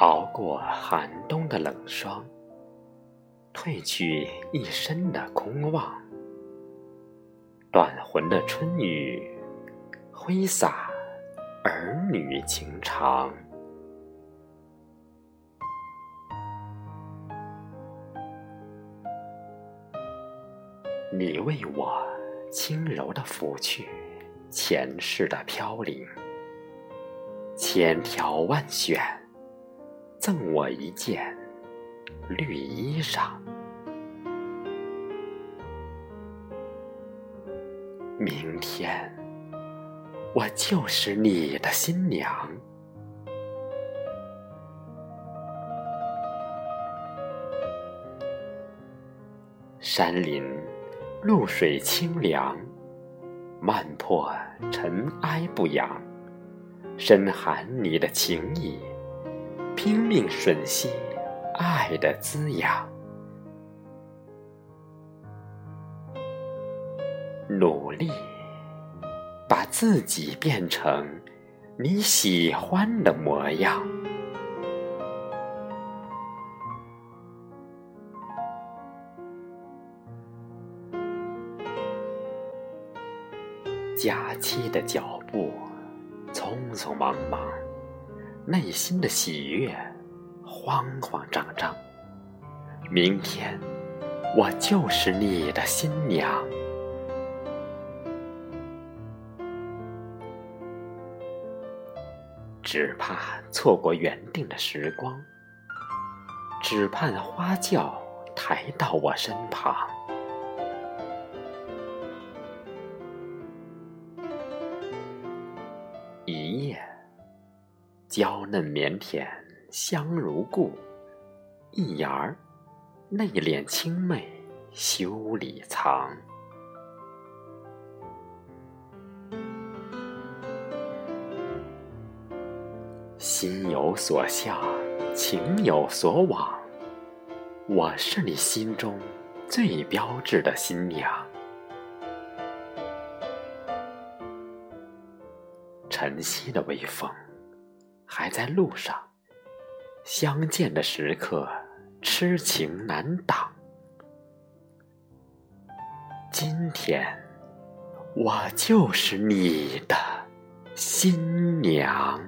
熬过寒冬的冷霜，褪去一身的空望，断魂的春雨挥洒儿女情长。你为我轻柔的拂去前世的飘零，千条万选，赠我一件绿衣裳。明天，我就是你的新娘。山林。露水清凉，漫破尘埃不扬，深含你的情意，拼命吮吸爱的滋养，努力把自己变成你喜欢的模样。假期的脚步匆匆忙忙，内心的喜悦慌慌张张。明天，我就是你的新娘。只怕错过原定的时光，只盼花轿抬到我身旁。一夜，娇嫩腼腆，香如故；一言儿，内敛清媚，修里藏。心有所向，情有所往，我是你心中最标致的新娘。晨曦的微风还在路上，相见的时刻痴情难挡。今天，我就是你的新娘。